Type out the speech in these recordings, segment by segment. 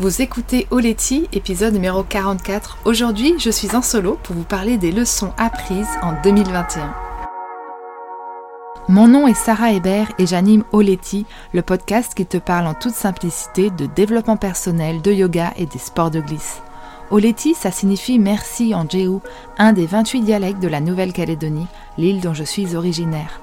Vous écoutez Oleti, épisode numéro 44. Aujourd'hui, je suis en solo pour vous parler des leçons apprises en 2021. Mon nom est Sarah Hébert et j'anime Oleti, le podcast qui te parle en toute simplicité de développement personnel, de yoga et des sports de glisse. Oleti, ça signifie merci en Jéhu, un des 28 dialectes de la Nouvelle-Calédonie, l'île dont je suis originaire.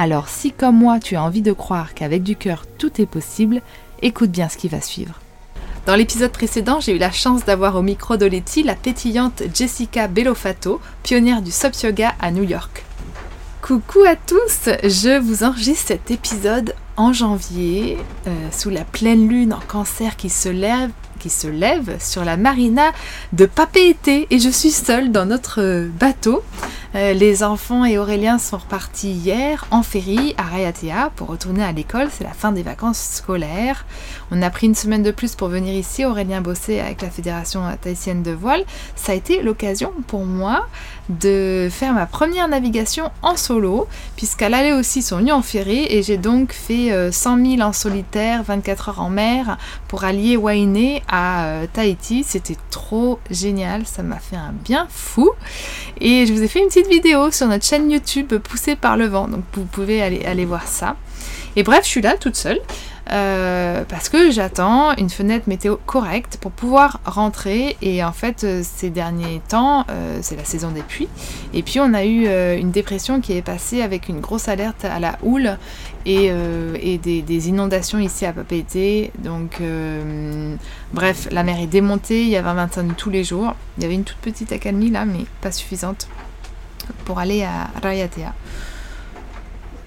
Alors si comme moi tu as envie de croire qu'avec du cœur tout est possible, écoute bien ce qui va suivre. Dans l'épisode précédent, j'ai eu la chance d'avoir au micro d'Oleti la pétillante Jessica Bellofato, pionnière du SOP Yoga à New York. Coucou à tous, je vous enregistre cet épisode en janvier, euh, sous la pleine lune en cancer qui se lève qui se lève sur la marina de Papeete et je suis seule dans notre bateau. Euh, les enfants et Aurélien sont repartis hier en ferry à Rayatea pour retourner à l'école. C'est la fin des vacances scolaires. On a pris une semaine de plus pour venir ici. Aurélien bossait avec la Fédération tahitienne de voile. Ça a été l'occasion pour moi de faire ma première navigation en solo, puisqu'à l'aller aussi sont venus en ferry et j'ai donc fait 100 euh, 000 en solitaire, 24 heures en mer pour allier Wainé à euh, Tahiti. C'était trop génial, ça m'a fait un bien fou. Et je vous ai fait une petite vidéo sur notre chaîne YouTube poussée par le vent, donc vous pouvez aller, aller voir ça. Et bref, je suis là toute seule. Euh, parce que j'attends une fenêtre météo correcte pour pouvoir rentrer. Et en fait, euh, ces derniers temps, euh, c'est la saison des pluies. Et puis, on a eu une dépression qui est passée avec une grosse alerte à la houle et, des, inondations ici à Papeete. Donc, bref, la mer est démontée. Il y avait un 21 tous les jours. Il y avait une toute petite accalmie là, mais pas suffisante pour aller à Rayatea.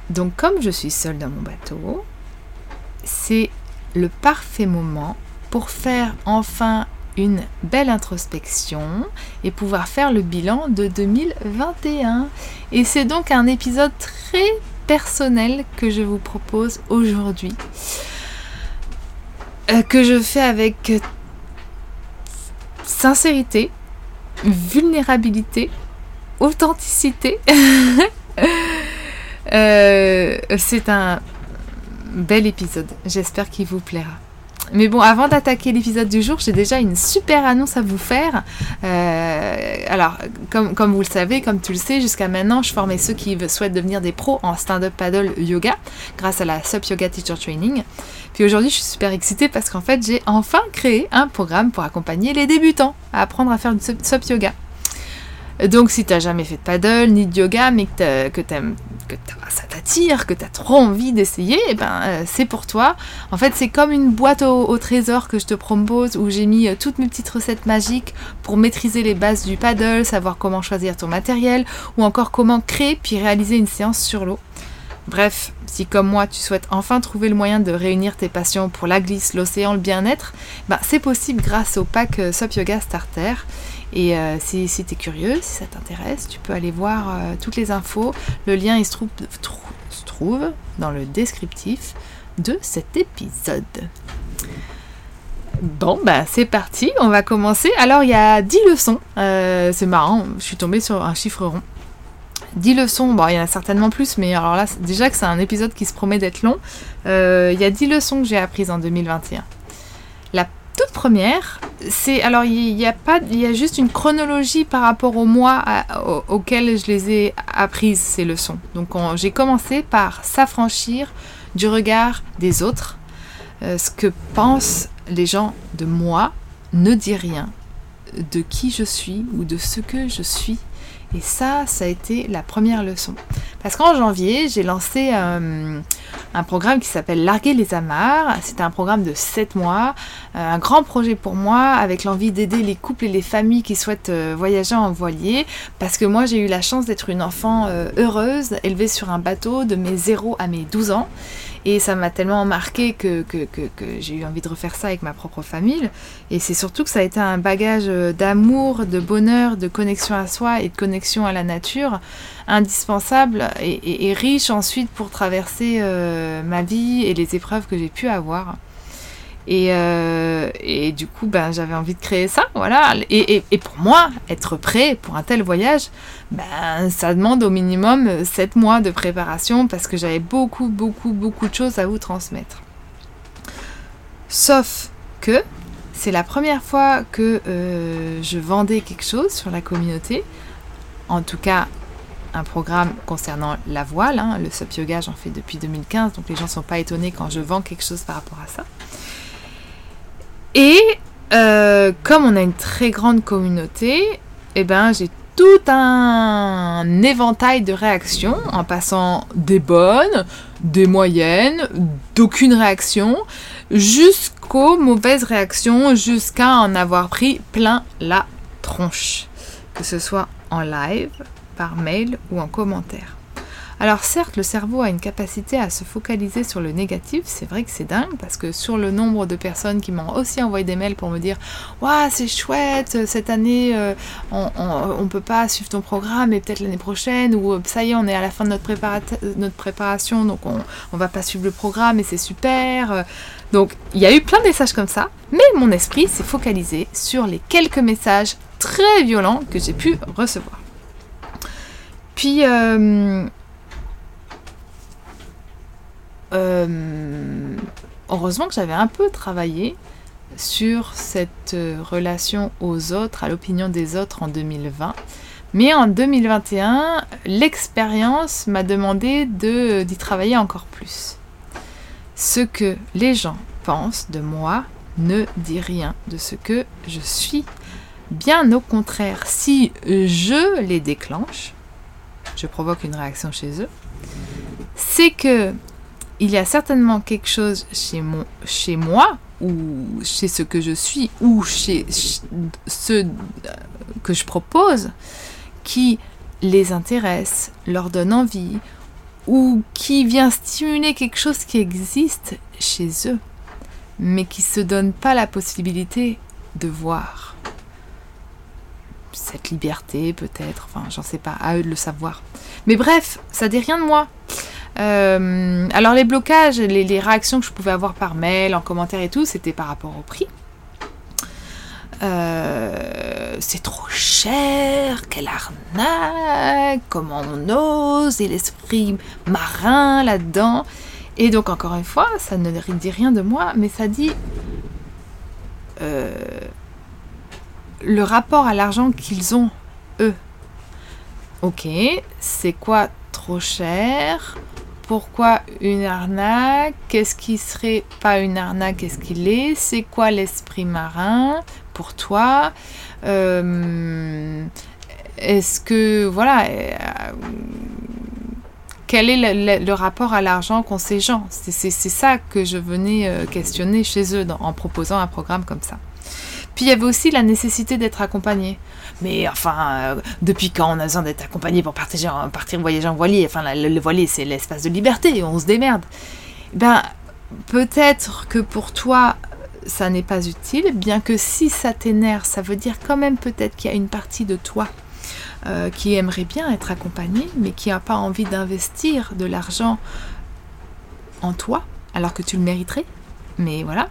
Donc, comme je suis seule dans mon bateau, c'est le parfait moment pour faire enfin une belle introspection et pouvoir faire le bilan de 2021. Et c'est donc un épisode très personnel que je vous propose aujourd'hui, euh, que je fais avec sincérité, vulnérabilité, authenticité. Euh, c'est un bel épisode. J'espère qu'il vous plaira. Mais bon, avant d'attaquer l'épisode du jour, j'ai déjà une super annonce à vous faire. Euh, alors, comme, vous le savez, comme tu le sais, jusqu'à maintenant, je formais ceux qui souhaitent devenir des pros en stand-up paddle yoga grâce à la SUP Yoga Teacher Training. Puis aujourd'hui, je suis super excitée parce qu'en fait, j'ai enfin créé un programme pour accompagner les débutants à apprendre à faire du SUP Yoga. Donc si tu n'as jamais fait de paddle ni de yoga, mais que, que, que ça t'attire, que tu as trop envie d'essayer, eh ben, euh, c'est pour toi. En fait, c'est comme une boîte au, trésor que je te propose où j'ai mis euh, toutes mes petites recettes magiques pour maîtriser les bases du paddle, savoir comment choisir ton matériel ou encore comment créer puis réaliser une séance sur l'eau. Bref, si comme moi tu souhaites enfin trouver le moyen de réunir tes passions pour la glisse, l'océan, le bien-être, ben, c'est possible grâce au pack euh, Sop Yoga Starter. Et euh, si, tu es curieux, si ça t'intéresse, tu peux aller voir euh, toutes les infos. Le lien il se, trouve, se trouve dans le descriptif de cet épisode. Bon, bah c'est parti, on va commencer. Alors, il y a 10 leçons. Euh, c'est marrant, je suis tombée sur un chiffre rond. 10 leçons, bon, il y en a certainement plus, mais alors là, déjà que c'est un épisode qui se promet d'être long, il y a 10 leçons que j'ai apprises en 2021. La toute première, c'est alors il y, a pas, il y a juste une chronologie par rapport au mois auquel je les ai apprises ces leçons. Donc j'ai commencé par s'affranchir du regard des autres. Euh, ce que pensent les gens de moi ne dit rien de qui je suis ou de ce que je suis et ça, ça a été la première leçon. Parce qu'en janvier, j'ai lancé euh, un programme qui s'appelle Larguer les amarres. C'était un programme de 7 mois, euh, un grand projet pour moi, avec l'envie d'aider les couples et les familles qui souhaitent euh, voyager en voilier. Parce que moi, j'ai eu la chance d'être une enfant heureuse, élevée sur un bateau de mes 0 à mes 12 ans. Et ça m'a tellement marqué que, que, j'ai eu envie de refaire ça avec ma propre famille. Et c'est surtout que ça a été un bagage euh, d'amour, de bonheur, de connexion à soi et de connexion à la nature indispensable et, riche ensuite pour traverser euh, ma vie et les épreuves que j'ai pu avoir. Et, euh, et, du coup, ben, j'avais envie de créer ça, voilà. Et, pour moi, être prêt pour un tel voyage, ben, ça demande au minimum 7 mois de préparation parce que j'avais beaucoup, beaucoup, beaucoup de choses à vous transmettre. Sauf que c'est la première fois que euh, je vendais quelque chose sur la communauté, en tout cas un programme concernant la voile, hein. le SUP Yoga j'en fais depuis 2015, donc les gens ne sont pas étonnés quand je vends quelque chose par rapport à ça. Et euh, comme on a une très grande communauté, eh ben, j'ai tout un éventail de réactions en passant des bonnes, des moyennes, d'aucune réaction, jusqu'aux mauvaises réactions, jusqu'à en avoir pris plein la tronche. Que ce soit en live, par mail ou en commentaire. Alors certes, le cerveau a une capacité à se focaliser sur le négatif, c'est vrai que c'est dingue, parce que sur le nombre de personnes qui m'ont aussi envoyé des mails pour me dire « Waouh, c'est chouette, cette année, euh, on ne peut pas suivre ton programme, mais peut-être l'année prochaine, ou euh, ça y est, on est à la fin de notre, préparation, donc on ne va pas suivre le programme, et c'est super. » Donc il y a eu plein de messages comme ça, mais mon esprit s'est focalisé sur les quelques messages très violents que j'ai pu recevoir. Puis... Euh, euh, heureusement que j'avais un peu travaillé sur cette euh, relation aux autres, à l'opinion des autres en 2020. Mais en 2021, l'expérience m'a demandé d'y travailler encore plus. Ce que les gens pensent de moi ne dit rien de ce que je suis. Bien au contraire, si je les déclenche, je provoque une réaction chez eux, c'est que il y a certainement quelque chose chez, mon, chez moi, ou chez ce que je suis, ou chez ce que je propose, qui les intéresse, leur donne envie, ou qui vient stimuler quelque chose qui existe chez eux, mais qui ne se donne pas la possibilité de voir. Cette liberté peut-être, enfin j'en sais pas, à eux de le savoir. Mais bref, ça dit rien de moi. Euh, alors les blocages, les, réactions que je pouvais avoir par mail, en commentaire et tout, c'était par rapport au prix. Euh, c'est trop cher, quelle arnaque, comment on ose, et l'esprit marin là-dedans. Et donc encore une fois, ça ne dit rien de moi, mais ça dit euh, le rapport à l'argent qu'ils ont, eux. Ok, c'est quoi trop cher? Pourquoi une arnaque? Qu'est-ce qui serait pas une arnaque? Qu'est-ce qu'il est? C'est quoi l'esprit marin pour toi? Euh, Est-ce que voilà euh, quel est le, rapport à l'argent qu'ont ces gens? C'est ça que je venais euh, questionner chez eux en proposant un programme comme ça. Puis il y avait aussi la nécessité d'être accompagné. Mais enfin, euh, depuis quand on a besoin d'être accompagné pour partir, voyager en voilier? Enfin, le, voilier, c'est l'espace de liberté, on se démerde. Ben, peut-être que pour toi, ça n'est pas utile, bien que si ça t'énerve, ça veut dire quand même peut-être qu'il y a une partie de toi euh, qui aimerait bien être accompagné, mais qui n'a pas envie d'investir de l'argent en toi, alors que tu le mériterais. Mais voilà.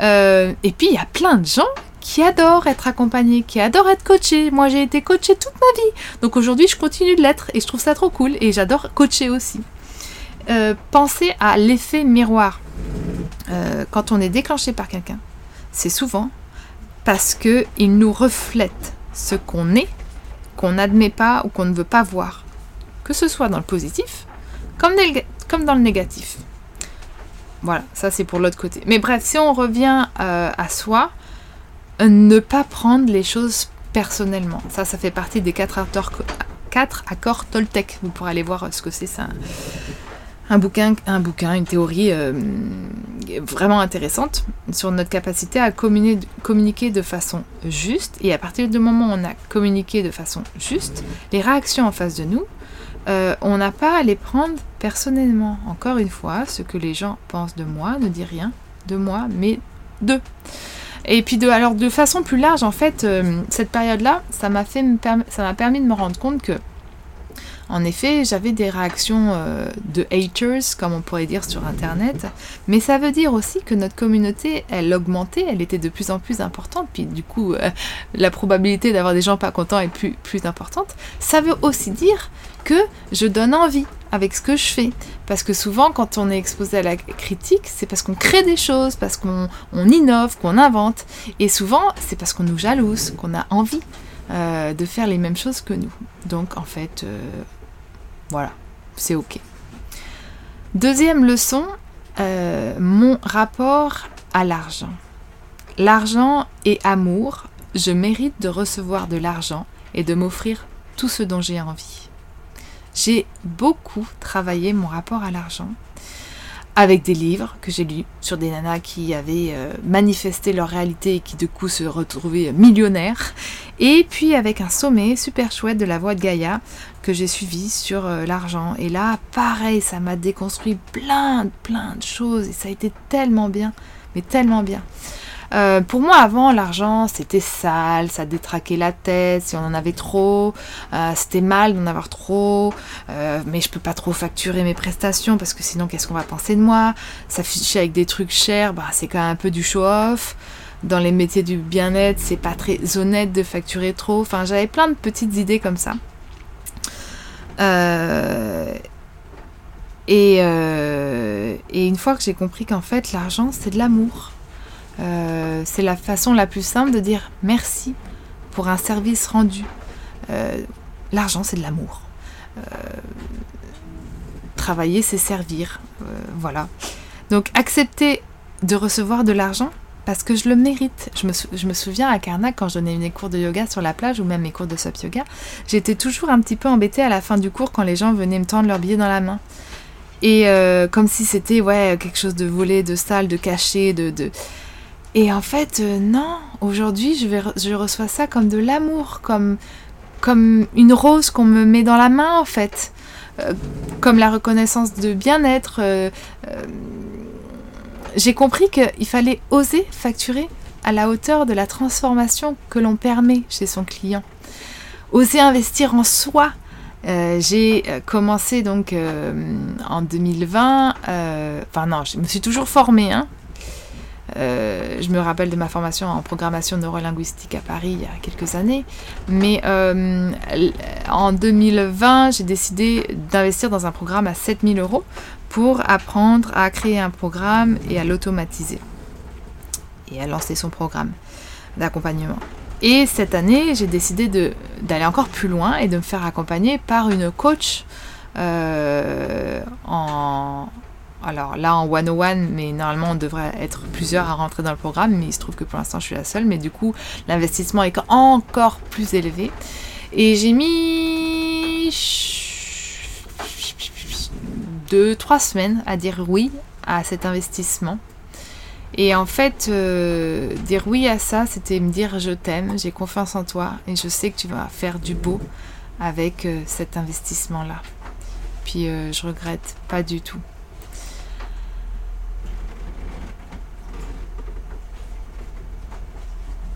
Euh, et puis, il y a plein de gens qui adorent être accompagnés, qui adorent être coachés. Moi, j'ai été coachée toute ma vie. Donc aujourd'hui, je continue de l'être et je trouve ça trop cool et j'adore coacher aussi. Euh, pensez à l'effet miroir. Euh, quand on est déclenché par quelqu'un, c'est souvent parce qu'il nous reflète ce qu'on est, qu'on n'admet pas ou qu'on ne veut pas voir. Que ce soit dans le positif comme, comme dans le négatif. Voilà, ça c'est pour l'autre côté. Mais bref, si on revient euh, à soi, ne pas prendre les choses personnellement. Ça, ça fait partie des quatre accords, Toltec. Vous pourrez aller voir ce que c'est ça. Un bouquin, un bouquin, une théorie euh, vraiment intéressante sur notre capacité à communiquer de façon juste. Et à partir du moment où on a communiqué de façon juste, les réactions en face de nous euh, on n'a pas à les prendre personnellement. Encore une fois, ce que les gens pensent de moi ne dit rien de moi, mais d'eux. Et puis de, alors de façon plus large, en fait, euh, cette période-là, ça m'a fait, ça m'a permis de me rendre compte que en effet, j'avais des réactions euh, de haters, comme on pourrait dire sur Internet, mais ça veut dire aussi que notre communauté, elle augmentait, elle était de plus en plus importante, puis du coup, euh, la probabilité d'avoir des gens pas contents est plus, plus importante. Ça veut aussi dire que je donne envie avec ce que je fais. Parce que souvent, quand on est exposé à la critique, c'est parce qu'on crée des choses, parce qu'on innove, qu'on invente. Et souvent, c'est parce qu'on nous jalouse, qu'on a envie euh, de faire les mêmes choses que nous. Donc, en fait, voilà, c'est ok. Deuxième leçon, euh, mon rapport à l'argent. L'argent est amour. Je mérite de recevoir de l'argent et de m'offrir tout ce dont j'ai envie. J'ai beaucoup travaillé mon rapport à l'argent avec des livres que j'ai lus sur des nanas qui avaient euh, manifesté leur réalité et qui de coup se retrouvaient millionnaires. Et puis avec un sommet super chouette de la voix de Gaïa que j'ai suivi sur euh, l'argent. Et là, pareil, ça m'a déconstruit plein, plein de choses et ça a été tellement bien, mais tellement bien. Euh, pour moi, avant, l'argent, c'était sale, ça détraquait la tête si on en avait trop. Euh, c'était mal d'en avoir trop. Euh, mais je peux pas trop facturer mes prestations parce que sinon, qu'est-ce qu'on va penser de moi? S'afficher avec des trucs chers, bah, c'est quand même un peu du show-off. Dans les métiers du bien-être, c'est pas très honnête de facturer trop. Enfin, j'avais plein de petites idées comme ça. Et, et, une fois que j'ai compris qu'en fait l'argent c'est de l'amour, euh, c'est la façon la plus simple de dire merci pour un service rendu. Euh, l'argent, c'est de l'amour. Euh, travailler, c'est servir. voilà. Donc accepter de recevoir de l'argent parce que je le mérite. Je me, je me, souviens à Karnak, quand je donnais mes cours de yoga sur la plage ou même mes cours de SOP yoga, j'étais toujours un petit peu embêtée à la fin du cours quand les gens venaient me tendre leur billet dans la main. Et comme si c'était ouais, quelque chose de volé, de sale, de caché, de... Et en fait, euh, non, aujourd'hui, je, reçois ça comme de l'amour, comme, une rose qu'on me met dans la main, en fait. Euh, comme la reconnaissance de bien-être. Euh, j'ai compris qu'il fallait oser facturer à la hauteur de la transformation que l'on permet chez son client. Oser investir en soi. j'ai commencé donc en 2020, enfin non, je me suis toujours formée, hein, je me rappelle de ma formation en programmation neurolinguistique à Paris il y a quelques années. Mais euh, en 2020, j'ai décidé d'investir dans un programme à 7000 euros pour apprendre à créer un programme et à l'automatiser. Et à lancer son programme d'accompagnement. Et cette année, j'ai décidé d'aller encore plus loin et de me faire accompagner par une coach euh, en, alors là en 101, mais normalement on devrait être plusieurs à rentrer dans le programme, mais il se trouve que pour l'instant je suis la seule, mais du coup l'investissement est encore plus élevé. Et j'ai mis 2-3 semaines à dire oui à cet investissement. Et en fait, euh, dire oui à ça, c'était me dire je t'aime, j'ai confiance en toi et je sais que tu vas faire du beau avec euh, cet investissement-là. Puis euh, je regrette pas du tout.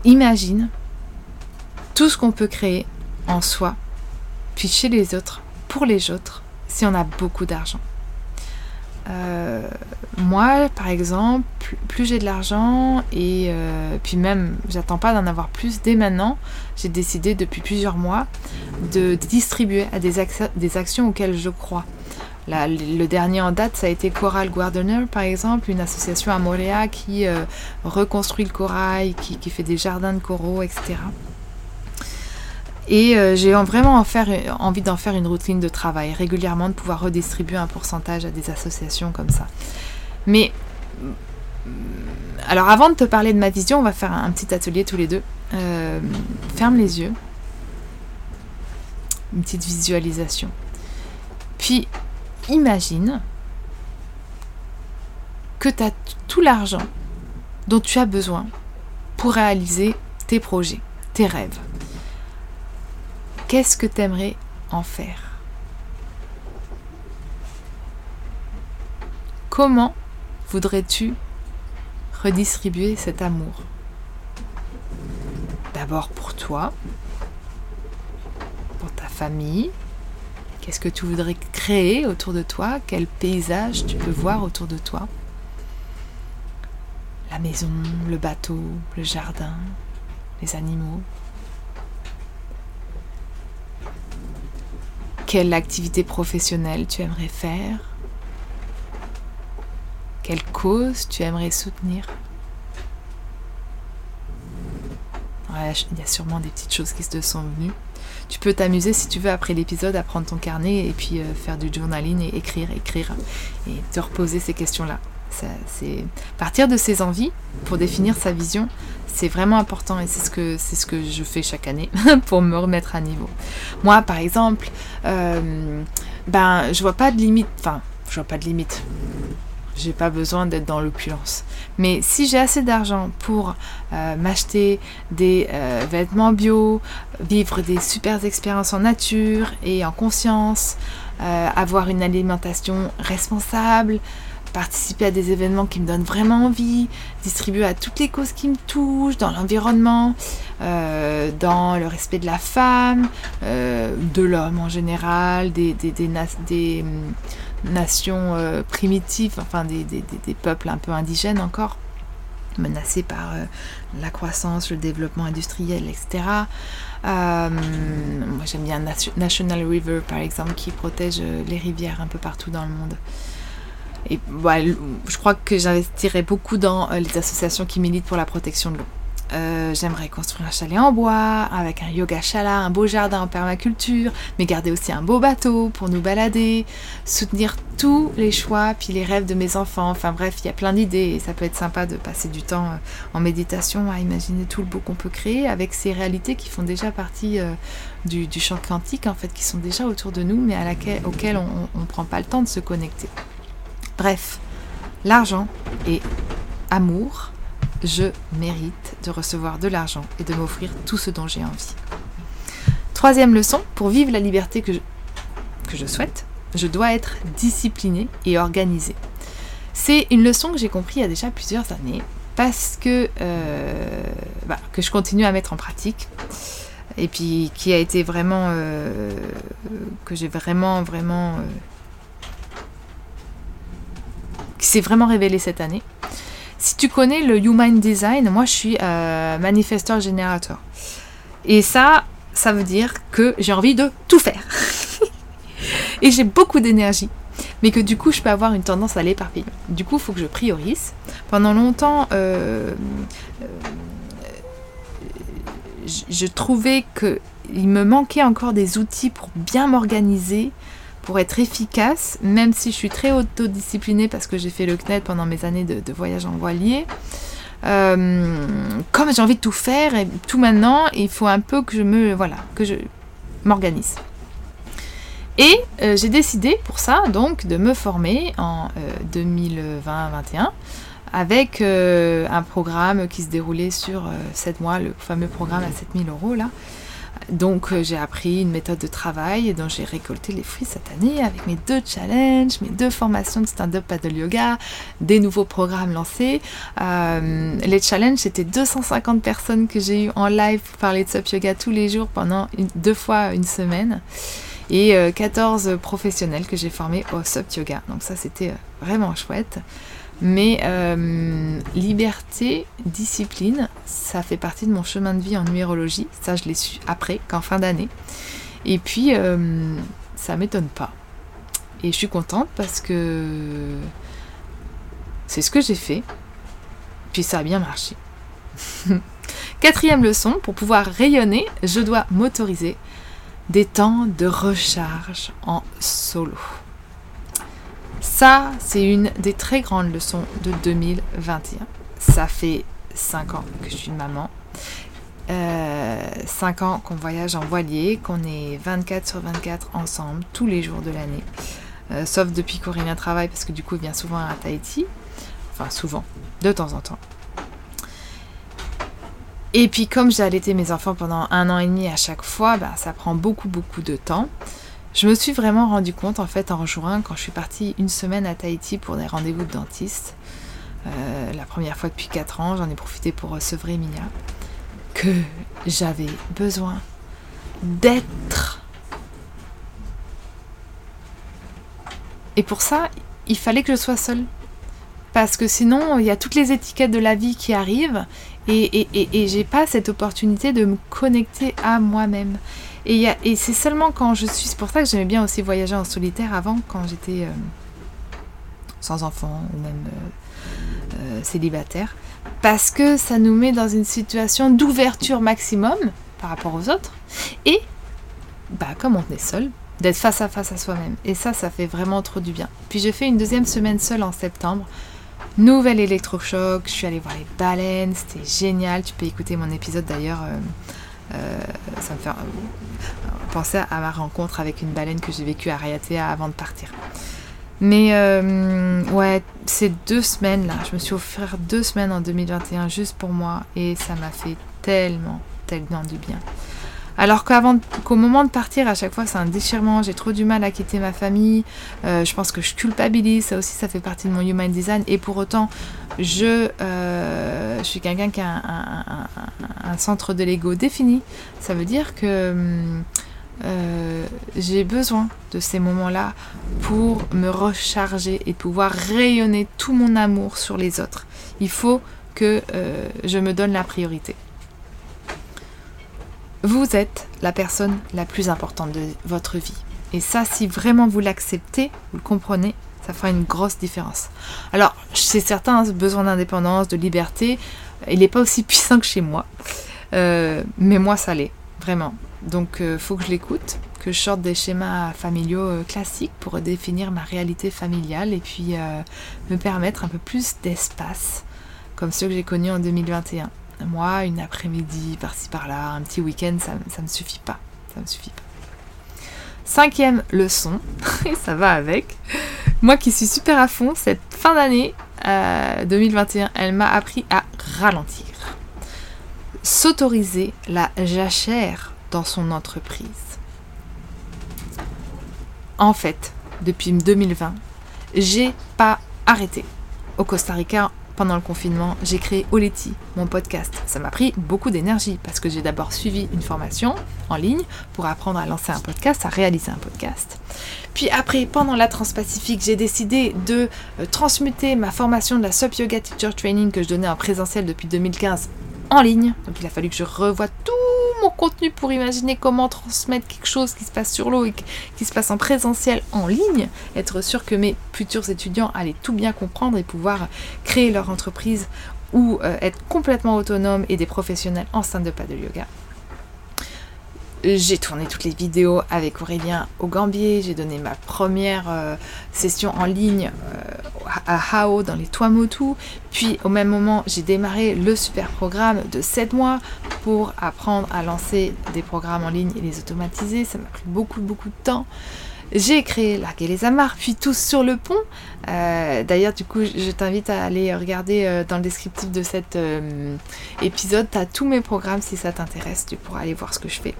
Imagine tout ce qu'on peut créer en soi, puis chez les autres, pour les autres, si on a beaucoup d'argent. Euh, moi, par exemple, plus, j'ai de l'argent et euh, puis même, j'attends pas d'en avoir plus dès maintenant. J'ai décidé depuis plusieurs mois de distribuer à des, des actions auxquelles je crois le dernier en date, ça a été Coral Gardener, par exemple, une association à Montréal qui euh, reconstruit le corail, qui, fait des jardins de coraux, etc. Et euh, j'ai vraiment envie d'en faire une routine de travail, régulièrement de pouvoir redistribuer un pourcentage à des associations comme ça. Mais, alors avant de te parler de ma vision, on va faire un, petit atelier tous les deux. Euh, ferme les yeux. Une petite visualisation. Puis imagine que tu as tout l'argent dont tu as besoin pour réaliser tes projets, tes rêves. Qu'est-ce que tu aimerais en faire? Comment voudrais-tu redistribuer cet amour? D'abord pour toi, pour ta famille, Qu'est-ce que tu voudrais créer autour de toi? Quel paysage tu peux voir autour de toi? La maison, le bateau, le jardin, les animaux. Quelle activité professionnelle tu aimerais faire? Quelle cause tu aimerais soutenir? Il y a sûrement des petites choses qui te sont venues. Tu peux t'amuser si tu veux après l'épisode à prendre ton carnet et puis euh, faire du journaling et écrire, écrire et te reposer ces questions-là. C'est partir de ses envies pour définir sa vision, c'est vraiment important et c'est ce que c'est ce que je fais chaque année pour me remettre à niveau. Moi, par exemple, euh, ben je vois pas de limite. Enfin, je vois pas de limite. J'ai pas besoin d'être dans l'opulence. Mais si j'ai assez d'argent pour euh, m'acheter des euh, vêtements bio, vivre des super expériences en nature et en conscience, euh, avoir une alimentation responsable, participer à des événements qui me donnent vraiment envie, distribuer à toutes les causes qui me touchent, dans l'environnement, dans le respect de la femme, de l'homme en général, des, nations euh, primitives, enfin des, peuples un peu indigènes encore, menacés par euh, la croissance, le développement industriel, etc. Euh, moi j'aime bien National River par exemple qui protège les rivières un peu partout dans le monde. Et je crois que j'investirais beaucoup dans les associations qui militent pour la protection de l'eau. Euh, j'aimerais construire un chalet en bois, avec un yoga chala, un beau jardin en permaculture, mais garder aussi un beau bateau pour nous balader, soutenir tous les choix, puis les rêves de mes enfants. Enfin bref, il y a plein d'idées et ça peut être sympa de passer du temps euh, en méditation à imaginer tout le beau qu'on peut créer avec ces réalités qui font déjà partie euh, du, champ quantique, en fait, qui sont déjà autour de nous, mais à laquelle, on ne prend pas le temps de se connecter. Bref, l'argent et amour je mérite de recevoir de l'argent et de m'offrir tout ce dont j'ai envie. Troisième leçon, pour vivre la liberté que je, souhaite, je dois être discipliné et organisé. C'est une leçon que j'ai compris il y a déjà plusieurs années parce que, euh, bah, je continue à mettre en pratique et puis qui a été vraiment euh, que j'ai vraiment vraiment euh, qui s'est vraiment révélé cette année si tu connais le Human Design, moi je suis euh, manifesteur générateur. Et ça, ça veut dire que j'ai envie de tout faire. et j'ai beaucoup d'énergie. Mais que du coup, je peux avoir une tendance à l'éparpiller. Du coup, il faut que je priorise. Pendant longtemps, euh, euh, je trouvais qu'il me manquait encore des outils pour bien m'organiser, pour être efficace, même si je suis très autodisciplinée parce que j'ai fait le CNED pendant mes années de, voyage en voilier. Euh, comme j'ai envie de tout faire et tout maintenant, il faut un peu que je me voilà que je m'organise. Et euh, j'ai décidé pour ça donc de me former en 2020-21 euh, avec un programme qui se déroulait sur 7 mois, le fameux programme à 7000 euros là. Donc euh, j'ai appris une méthode de travail et dont j'ai récolté les fruits cette année avec mes deux challenges, mes deux formations de stand-up paddle yoga, des nouveaux programmes lancés. Euh, les challenges, c'était 250 personnes que j'ai eu en live pour parler de SUP yoga tous les jours pendant deux fois une semaine et 14 euh, professionnels que j'ai formés au SUP yoga. Donc ça c'était vraiment chouette. Mais euh, liberté, discipline, ça fait partie de mon chemin de vie en numérologie. Ça, je l'ai su après, qu'en fin d'année. Et puis, euh, ça m'étonne pas. Et je suis contente parce que c'est ce que j'ai fait. Puis ça a bien marché. Quatrième leçon, pour pouvoir rayonner, je dois m'autoriser des temps de recharge en solo. Ça, c'est une des très grandes leçons de 2021. Ça fait 5 ans que je suis maman. 5 euh, ans qu'on voyage en voilier, qu'on est 24 sur 24 ensemble tous les jours de l'année. Euh, sauf depuis qu'Aurélien travaille parce que du coup il vient souvent à Tahiti. Enfin souvent, de temps en temps. Et puis comme j'ai allaité mes enfants pendant un an et demi à chaque fois, bah, ça prend beaucoup beaucoup de temps. Je me suis vraiment rendu compte en fait en juin quand je suis partie une semaine à Tahiti pour des rendez-vous de dentiste. Euh, la première fois depuis 4 ans, j'en ai profité pour sevrer Mia, que j'avais besoin d'être. Et pour ça, il fallait que je sois seule. Parce que sinon, il y a toutes les étiquettes de la vie qui arrivent et, et, et, j'ai pas cette opportunité de me connecter à moi-même. Et, c'est seulement quand je suis. C'est pour ça que j'aimais bien aussi voyager en solitaire avant, quand j'étais euh, sans enfant ou même euh, euh, célibataire. Parce que ça nous met dans une situation d'ouverture maximum par rapport aux autres. Et, bah, comme on est seul, d'être face à face à soi-même. Et ça, ça fait vraiment trop du bien. Puis j'ai fait une deuxième semaine seule en septembre. Nouvel électrochoc, je suis allée voir les baleines, c'était génial. Tu peux écouter mon épisode d'ailleurs. Euh, ça me fait euh, penser à ma rencontre avec une baleine que j'ai vécue à Raiatea avant de partir. Mais ouais, ces deux semaines là, je me suis offert deux semaines en 2021 juste pour moi et ça m'a fait tellement, tellement du bien. Alors qu'avant, qu'au moment de partir, à chaque fois, c'est un déchirement. J'ai trop du mal à quitter ma famille. Euh, je pense que je culpabilise. Ça aussi, ça fait partie de mon human design. Et pour autant, je, euh, suis quelqu'un qui a un, centre de l'ego défini. Ça veut dire que euh, j'ai besoin de ces moments-là pour me recharger et pouvoir rayonner tout mon amour sur les autres. Il faut que je me donne la priorité. Vous êtes la personne la plus importante de votre vie. Et ça, si vraiment vous l'acceptez, vous le comprenez, ça fera une grosse différence. Alors, chez certains, besoin d'indépendance, de liberté, il n'est pas aussi puissant que chez moi. Euh, mais moi, ça l'est, vraiment. Donc, il euh, faut que je l'écoute, que je sorte des schémas familiaux euh, classiques pour définir ma réalité familiale et puis me permettre un peu plus d'espace, comme ceux que j'ai connus en 2021. Moi, une après-midi par-ci par-là, un petit week-end, ça ne me suffit pas. Ça me suffit pas. Cinquième leçon, ça va avec. Moi qui suis super à fond, cette fin d'année 2021, euh, elle m'a appris à ralentir. S'autoriser la jachère dans son entreprise. En fait, depuis 2020, j'ai pas arrêté. Au Costa Rica, pendant le confinement, j'ai créé Oleti, mon podcast. Ça m'a pris beaucoup d'énergie parce que j'ai d'abord suivi une formation en ligne pour apprendre à lancer un podcast, à réaliser un podcast. Puis après, pendant la Transpacifique, j'ai décidé de euh, transmuter ma formation de la SUP Yoga Teacher Training que je donnais en présentiel depuis 2015 en ligne. Donc il a fallu que je revoie tout mon contenu pour imaginer comment transmettre quelque chose qui se passe sur l'eau et qui se passe en présentiel en ligne, être sûr que mes futurs étudiants allaient tout bien comprendre et pouvoir créer leur entreprise ou euh, être complètement autonomes et des professionnels en sein de pas de yoga. J'ai tourné toutes les vidéos avec Aurélien au Gambier, j'ai donné ma première euh, session en ligne euh, à Hao dans les Tuamotu, puis au même moment j'ai démarré le super programme de 7 mois pour apprendre à lancer des programmes en ligne et les automatiser, ça m'a pris beaucoup beaucoup de temps. J'ai créé Larguer les amarres, puis tous sur le pont. Euh, d'ailleurs, du coup, je t'invite à aller regarder dans le descriptif de cet épisode. Tu as tous mes programmes si ça t'intéresse. Tu pourras aller voir ce que je fais.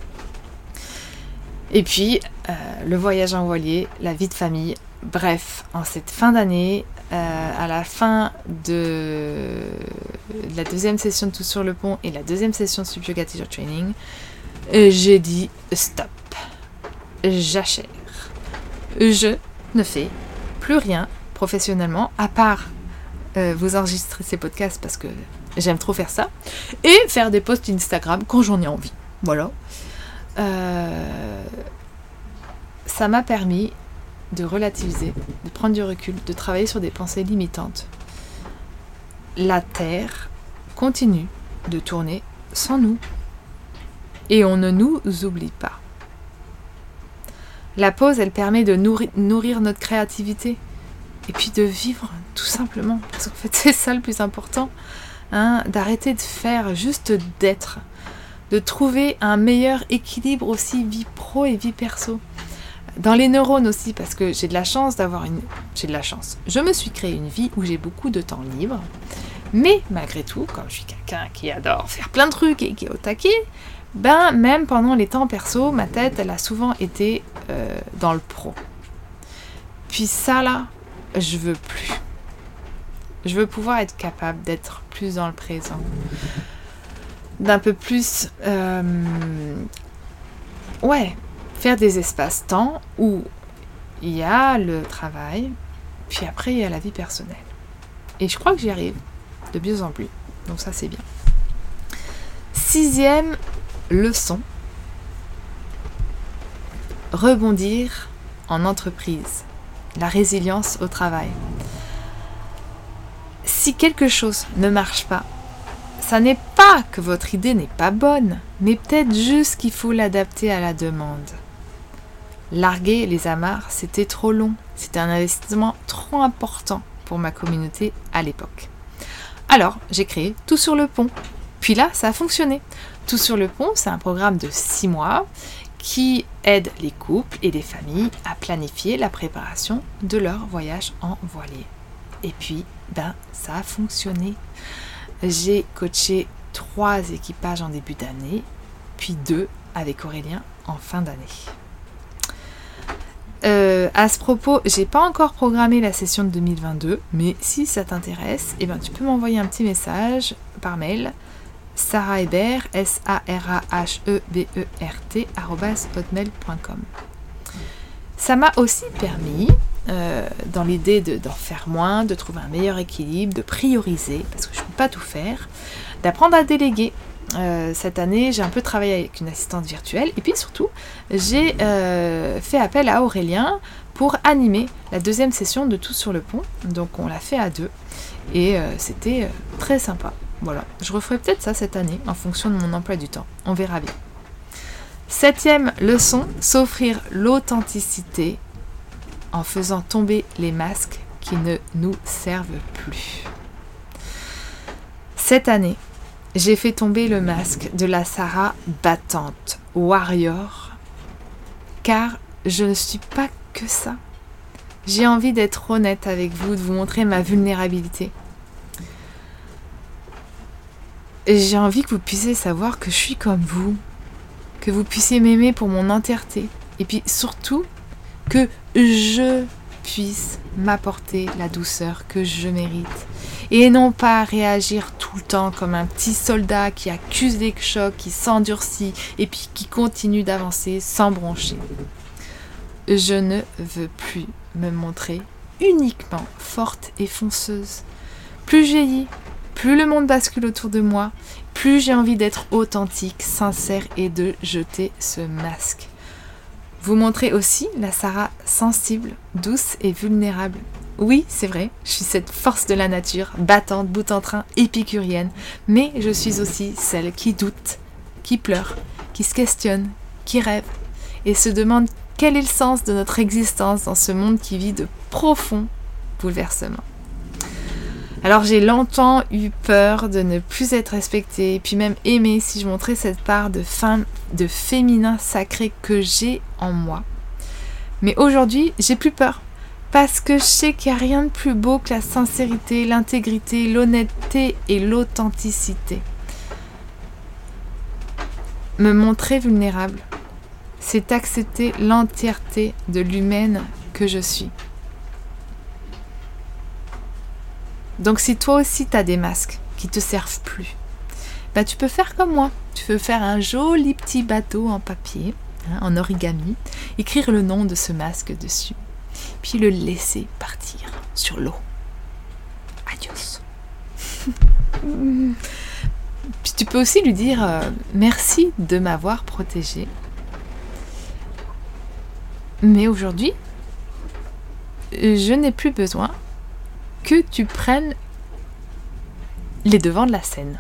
Et puis, euh, le voyage en voilier, la vie de famille. Bref, en cette fin d'année, euh, à la fin de la deuxième session de Tout sur le pont et la deuxième session de Sub Yoga Teacher Training, euh, j'ai dit stop. J'achère. Je ne fais plus rien professionnellement, à part vous enregistrer ces podcasts parce que j'aime trop faire ça, et faire des posts Instagram quand j'en ai envie. Voilà. Euh, ça m'a permis de relativiser, de prendre du recul, de travailler sur des pensées limitantes. La Terre continue de tourner sans nous. Et on ne nous oublie pas. La pause, elle permet de nourrir, notre créativité et puis de vivre tout simplement. Parce qu'en fait, c'est ça le plus important. Hein, d'arrêter de faire, juste d'être de trouver un meilleur équilibre aussi vie pro et vie perso. Dans les neurones aussi, parce que j'ai de la chance d'avoir une... J'ai de la chance. Je me suis créé une vie où j'ai beaucoup de temps libre. Mais malgré tout, comme je suis quelqu'un qui adore faire plein de trucs et qui est au taquet, ben même pendant les temps perso, ma tête, elle a souvent été euh, dans le pro. Puis ça là, je veux plus. Je veux pouvoir être capable d'être plus dans le présent, d'un peu plus, euh, ouais, faire des espaces-temps où il y a le travail, puis après il y a la vie personnelle. Et je crois que j'y arrive de mieux en plus. Donc ça c'est bien. Sixième leçon. Rebondir en entreprise. La résilience au travail. Si quelque chose ne marche pas, ça n'est pas que votre idée n'est pas bonne, mais peut-être juste qu'il faut l'adapter à la demande. Larguer les amarres, c'était trop long. C'était un investissement trop important pour ma communauté à l'époque. Alors, j'ai créé Tout sur le pont. Puis là, ça a fonctionné. Tout sur le pont, c'est un programme de 6 mois qui aide les couples et les familles à planifier la préparation de leur voyage en voilier. Et puis, ben, ça a fonctionné. J'ai coaché trois équipages en début d'année, puis deux avec Aurélien en fin d'année. Euh, à ce propos, j'ai pas encore programmé la session de 2022, mais si ça t'intéresse, eh ben, tu peux m'envoyer un petit message par mail Sarah Hébert, S-A-R-A-H-E-B-E-R-T, hotmail.com. Ça m'a aussi permis, euh, dans l'idée d'en faire moins, de trouver un meilleur équilibre, de prioriser, parce que je ne peux pas tout faire, d'apprendre à déléguer. Euh, cette année, j'ai un peu travaillé avec une assistante virtuelle et puis surtout, j'ai euh, fait appel à Aurélien pour animer la deuxième session de Tout sur le pont. Donc on l'a fait à deux et c'était très sympa. Voilà, je referai peut-être ça cette année en fonction de mon emploi du temps. On verra bien. Septième leçon, s'offrir l'authenticité en faisant tomber les masques qui ne nous servent plus. Cette année, j'ai fait tomber le masque de la Sarah battante, warrior, car je ne suis pas que ça. J'ai envie d'être honnête avec vous, de vous montrer ma vulnérabilité. j'ai envie que vous puissiez savoir que je suis comme vous, que vous puissiez m'aimer pour mon entièreté, et puis surtout que je puisse m'apporter la douceur que je mérite, et non pas réagir tout le temps comme un petit soldat qui accuse des chocs, qui s'endurcit, et puis qui continue d'avancer sans broncher. Je ne veux plus me montrer uniquement forte et fonceuse. Plus vieillis, plus le monde bascule autour de moi, plus j'ai envie d'être authentique, sincère et de jeter ce masque. Vous montrez aussi la Sarah sensible, douce et vulnérable. Oui, c'est vrai, je suis cette force de la nature, battante, bout en train, épicurienne, mais je suis aussi celle qui doute, qui pleure, qui se questionne, qui rêve et se demande quel est le sens de notre existence dans ce monde qui vit de profonds bouleversements. Alors j'ai longtemps eu peur de ne plus être respectée, puis même aimée si je montrais cette part de femme, de féminin sacré que j'ai en moi. Mais aujourd'hui, j'ai plus peur. Parce que je sais qu'il n'y a rien de plus beau que la sincérité, l'intégrité, l'honnêteté et l'authenticité. Me montrer vulnérable, c'est accepter l'entièreté de l'humaine que je suis. Donc si toi aussi tu as des masques qui te servent plus, bah, tu peux faire comme moi. Tu peux faire un joli petit bateau en papier, hein, en origami, écrire le nom de ce masque dessus, puis le laisser partir sur l'eau. Adios. puis tu peux aussi lui dire euh, merci de m'avoir protégé. Mais aujourd'hui, je n'ai plus besoin que tu prennes les devants de la scène.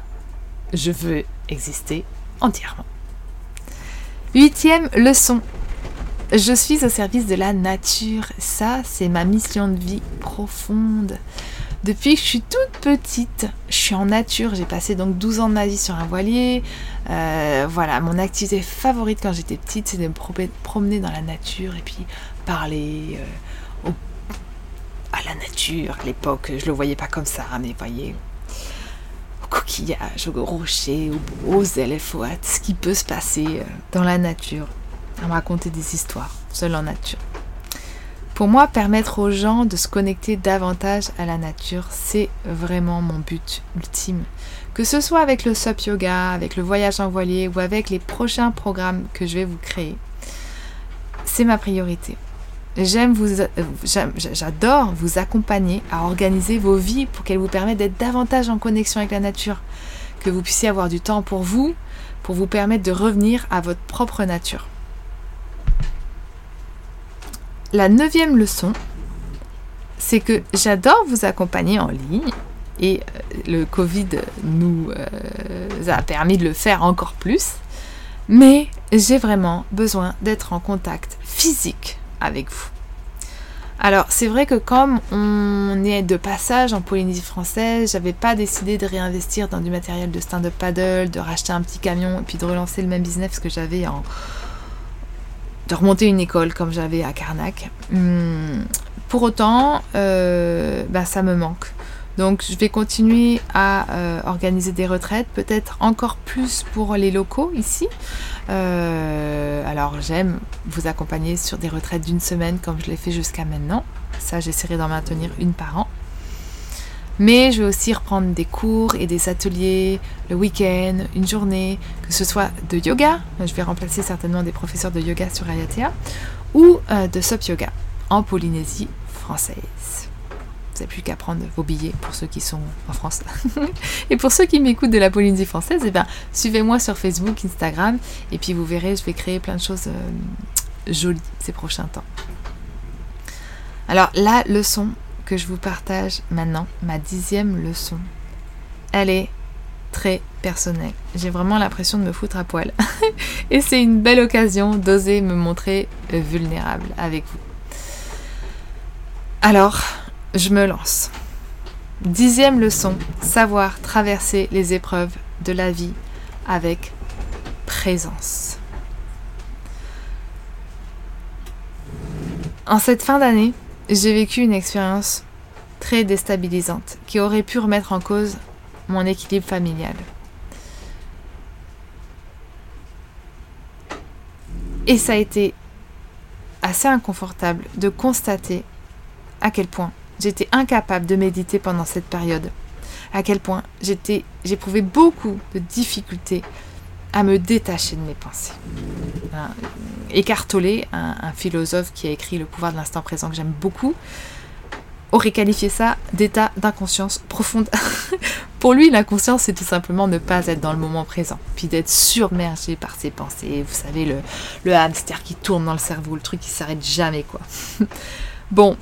Je veux exister entièrement. Huitième leçon. Je suis au service de la nature. Ça, c'est ma mission de vie profonde. Depuis que je suis toute petite, je suis en nature. J'ai passé donc 12 ans de ma vie sur un voilier. Euh, voilà, mon activité favorite quand j'étais petite, c'est de me promener dans la nature et puis parler, euh, la nature. À l'époque, je le voyais pas comme ça, mais voyez, coquillages, aux rochers, aux, éléphants, ce qui peut se passer euh, dans la nature, à me raconter des histoires, seul en nature. Pour moi, permettre aux gens de se connecter davantage à la nature, c'est vraiment mon but ultime. Que ce soit avec le SUP Yoga, avec le voyage en voilier ou avec les prochains programmes que je vais vous créer, c'est ma priorité. J'aime vous, euh, j'adore vous accompagner à organiser vos vies pour qu'elles vous permettent d'être davantage en connexion avec la nature, que vous puissiez avoir du temps pour vous, pour vous permettre de revenir à votre propre nature. La neuvième leçon, c'est que j'adore vous accompagner en ligne et euh, le Covid nous euh, a permis de le faire encore plus, mais j'ai vraiment besoin d'être en contact physique vous. Alors, c'est vrai que comme on est de passage en Polynésie française, j'avais pas décidé de réinvestir dans du matériel de stand-up paddle, de racheter un petit camion et puis de relancer le même business que j'avais en. de remonter une école comme j'avais à Karnak. Hmm, pour autant, euh, bah, ça me manque. Donc je vais continuer à euh, organiser des retraites, peut-être encore plus pour les locaux ici. Euh, alors j'aime vous accompagner sur des retraites d'une semaine comme je l'ai fait jusqu'à maintenant. Ça j'essaierai d'en maintenir une par an. Mais je vais aussi reprendre des cours et des ateliers le week-end, une journée, que ce soit de yoga, je vais remplacer certainement des professeurs de yoga sur Ayatea, ou euh, de SOP Yoga en Polynésie française. Vous n'avez plus qu'à prendre vos billets pour ceux qui sont en France. et pour ceux qui m'écoutent de la Polynésie française, eh ben, suivez-moi sur Facebook, Instagram, et puis vous verrez, je vais créer plein de choses euh, jolies ces prochains temps. Alors la leçon que je vous partage maintenant, ma dixième leçon, elle est très personnelle. J'ai vraiment l'impression de me foutre à poil. et c'est une belle occasion d'oser me montrer vulnérable avec vous. Alors, je me lance. Dixième leçon, savoir traverser les épreuves de la vie avec présence. En cette fin d'année, j'ai vécu une expérience très déstabilisante qui aurait pu remettre en cause mon équilibre familial. Et ça a été assez inconfortable de constater à quel point J'étais incapable de méditer pendant cette période. À quel point j'éprouvais beaucoup de difficultés à me détacher de mes pensées. Écartolé, un, un, philosophe qui a écrit Le pouvoir de l'instant présent que j'aime beaucoup, aurait qualifié ça d'état d'inconscience profonde. Pour lui, l'inconscience, c'est tout simplement ne pas être dans le moment présent, puis d'être submergé par ses pensées. Vous savez, le, le hamster qui tourne dans le cerveau, le truc qui s'arrête jamais, quoi. bon,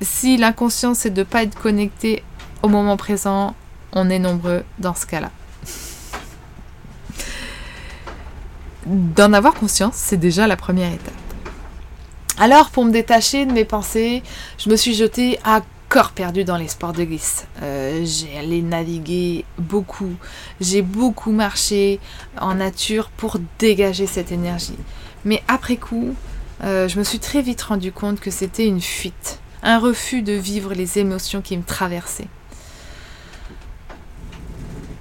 si l'inconscience est de ne pas être connecté au moment présent, on est nombreux dans ce cas-là. D'en avoir conscience, c'est déjà la première étape. Alors, pour me détacher de mes pensées, je me suis jetée à corps perdu dans les sports de glisse. Euh, j'ai allé naviguer beaucoup. J'ai beaucoup marché en nature pour dégager cette énergie. Mais après coup, euh, je me suis très vite rendu compte que c'était une fuite un refus de vivre les émotions qui me traversaient.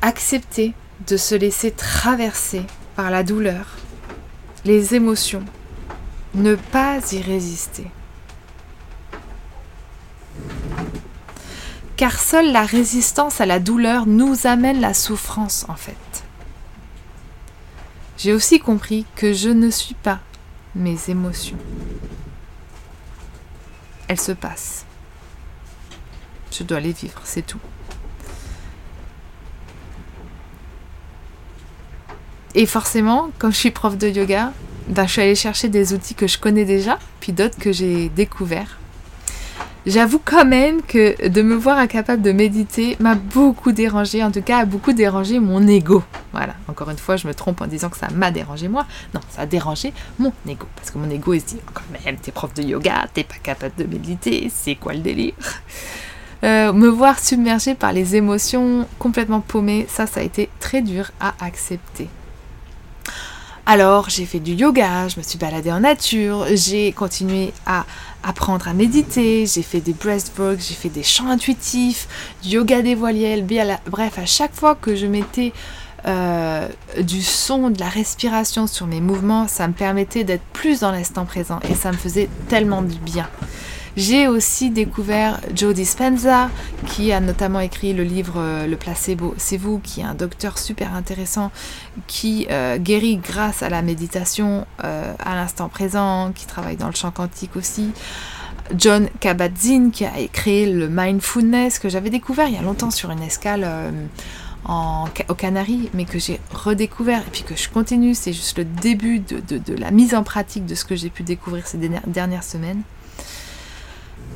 Accepter de se laisser traverser par la douleur, les émotions, ne pas y résister. Car seule la résistance à la douleur nous amène la souffrance en fait. J'ai aussi compris que je ne suis pas mes émotions elle se passe. Je dois les vivre, c'est tout. Et forcément, quand je suis prof de yoga, ben, je suis allée chercher des outils que je connais déjà, puis d'autres que j'ai découverts J'avoue quand même que de me voir incapable de méditer m'a beaucoup dérangé, en tout cas a beaucoup dérangé mon ego. Voilà, encore une fois, je me trompe en disant que ça m'a dérangé moi. Non, ça a dérangé mon ego. Parce que mon ego, il se dit, quand même, t'es prof de yoga, t'es pas capable de méditer, c'est quoi le délire? Euh, me voir submergé par les émotions complètement paumées, ça, ça a été très dur à accepter. Alors j'ai fait du yoga, je me suis baladée en nature, j'ai continué à apprendre à méditer, j'ai fait des breathwork, j'ai fait des chants intuitifs, du yoga des voiliers, bref, à chaque fois que je mettais euh, du son, de la respiration sur mes mouvements, ça me permettait d'être plus dans l'instant présent et ça me faisait tellement du bien. J'ai aussi découvert Joe Dispenza, qui a notamment écrit le livre euh, Le placebo, c'est vous, qui est un docteur super intéressant, qui euh, guérit grâce à la méditation à l'instant présent, qui travaille dans le champ quantique aussi. John Kabat-Zinn, qui a créé le mindfulness, que j'avais découvert il y a longtemps sur une escale aux Canaries, mais que j'ai redécouvert et puis que je continue. C'est juste le début de, la mise en pratique de ce que j'ai pu découvrir ces dernières semaines.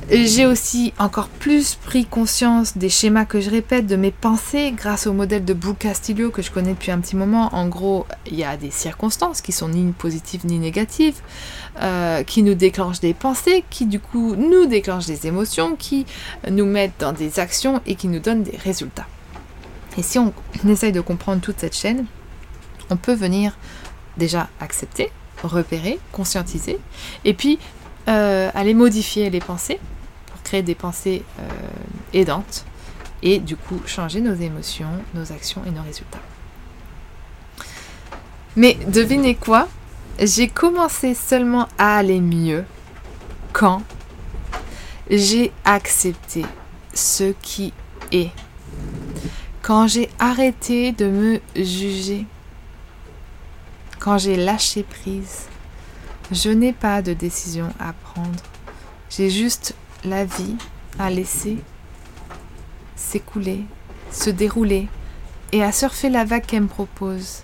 J'ai aussi encore plus pris conscience des schémas que je répète, de mes pensées, grâce au modèle de Brooke Castillo que je connais depuis un petit moment. En gros, il y a des circonstances qui sont ni positives ni négatives, euh, qui nous déclenchent des pensées, qui du coup nous déclenchent des émotions, qui nous mettent dans des actions et qui nous donnent des résultats. Et si on, essaye de comprendre toute cette chaîne, on peut venir déjà accepter, repérer, conscientiser, et puis euh, aller modifier les pensées pour créer des pensées euh, aidantes, et du coup changer nos émotions, nos actions et nos résultats. Mais devinez quoi? J'ai commencé seulement à aller mieux quand j'ai accepté ce qui est. Quand j'ai arrêté de me juger, quand j'ai lâché prise, je n'ai pas de décision à prendre. J'ai juste la vie à laisser s'écouler, se dérouler et à surfer la vague qu'elle me propose.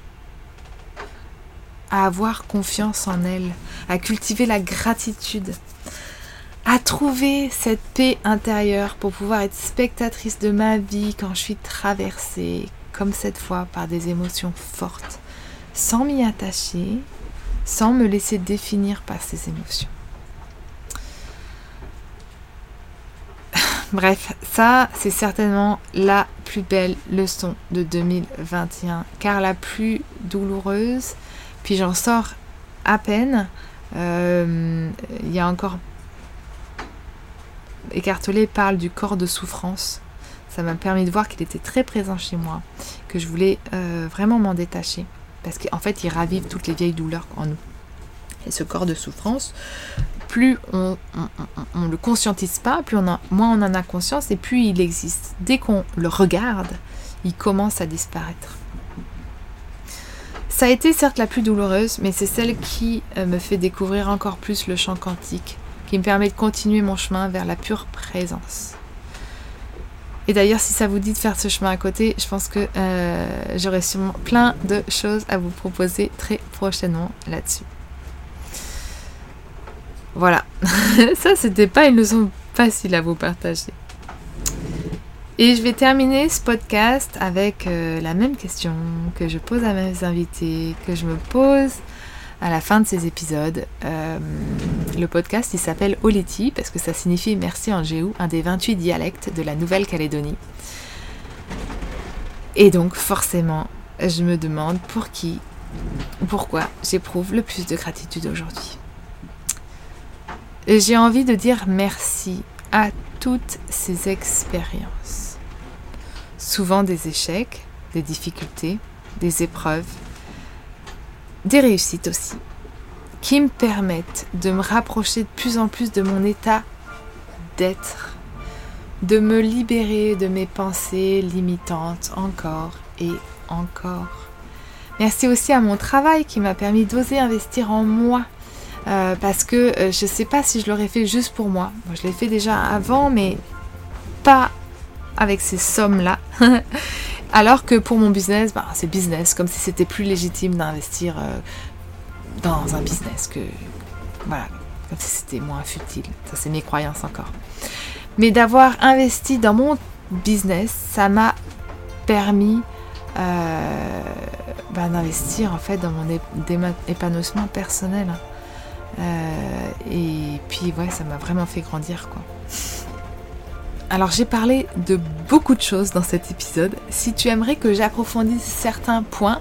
À avoir confiance en elle, à cultiver la gratitude, à trouver cette paix intérieure pour pouvoir être spectatrice de ma vie quand je suis traversée, comme cette fois, par des émotions fortes, sans m'y attacher, sans me laisser définir par ces émotions. Bref, ça, c'est certainement la plus belle leçon de 2021, car la plus douloureuse, puis j'en sors à peine. Euh, il y a encore Écartelé parle du corps de souffrance. Ça m'a permis de voir qu'il était très présent chez moi, que je voulais euh, vraiment m'en détacher, parce qu'en fait, il ravive toutes les vieilles douleurs en nous. Et ce corps de souffrance, plus on ne le conscientise pas, plus on a, moins on en a conscience, et plus il existe. Dès qu'on le regarde, il commence à disparaître. Ça a été certes la plus douloureuse, mais c'est celle qui euh, me fait découvrir encore plus le champ quantique, qui me permet de continuer mon chemin vers la pure présence. Et d'ailleurs, si ça vous dit de faire ce chemin à côté, je pense que euh, j'aurai sûrement plein de choses à vous proposer très prochainement là-dessus. Voilà, ça c'était pas une leçon facile à vous partager. Et je vais terminer ce podcast avec euh, la même question que je pose à mes invités, que je me pose à la fin de ces épisodes. Euh, le podcast, il s'appelle Oleti parce que ça signifie merci en géo, un des 28 dialectes de la Nouvelle-Calédonie. Et donc, forcément, je me demande pour qui, pourquoi j'éprouve le plus de gratitude aujourd'hui. J'ai envie de dire merci à toutes ces expériences. Souvent des échecs, des difficultés, des épreuves, des réussites aussi, qui me permettent de me rapprocher de plus en plus de mon état d'être, de me libérer de mes pensées limitantes encore et encore. Merci aussi à mon travail qui m'a permis d'oser investir en moi. Euh, parce que euh, je ne sais pas si je l'aurais fait juste pour moi. je l'ai fait déjà avant, mais pas avec ces sommes-là. Alors que pour mon business, bah, c'est business, comme si c'était plus légitime d'investir euh, dans un business que. Voilà, comme si c'était moins futile. Ça, c'est mes croyances encore. Mais d'avoir investi dans mon business, ça m'a permis euh, bah, d'investir en fait dans mon épanouissement personnel. Euh, et puis, ouais, ça m'a vraiment fait grandir, quoi. Alors j'ai parlé de beaucoup de choses dans cet épisode. Si tu aimerais que j'approfondisse certains points,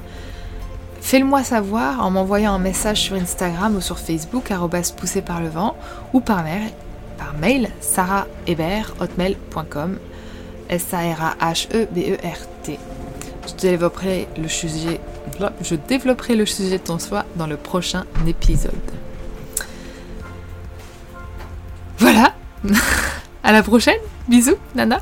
Fais-le-moi savoir en m'envoyant un message sur Instagram ou sur Facebook, poussé par le vent, ou par mail, par mail S-A-R-A-H-E-B-E-R-T. Je développerai le sujet, je développerai le sujet de ton soi dans le prochain épisode. Voilà. à la prochaine. Bisous, Nana.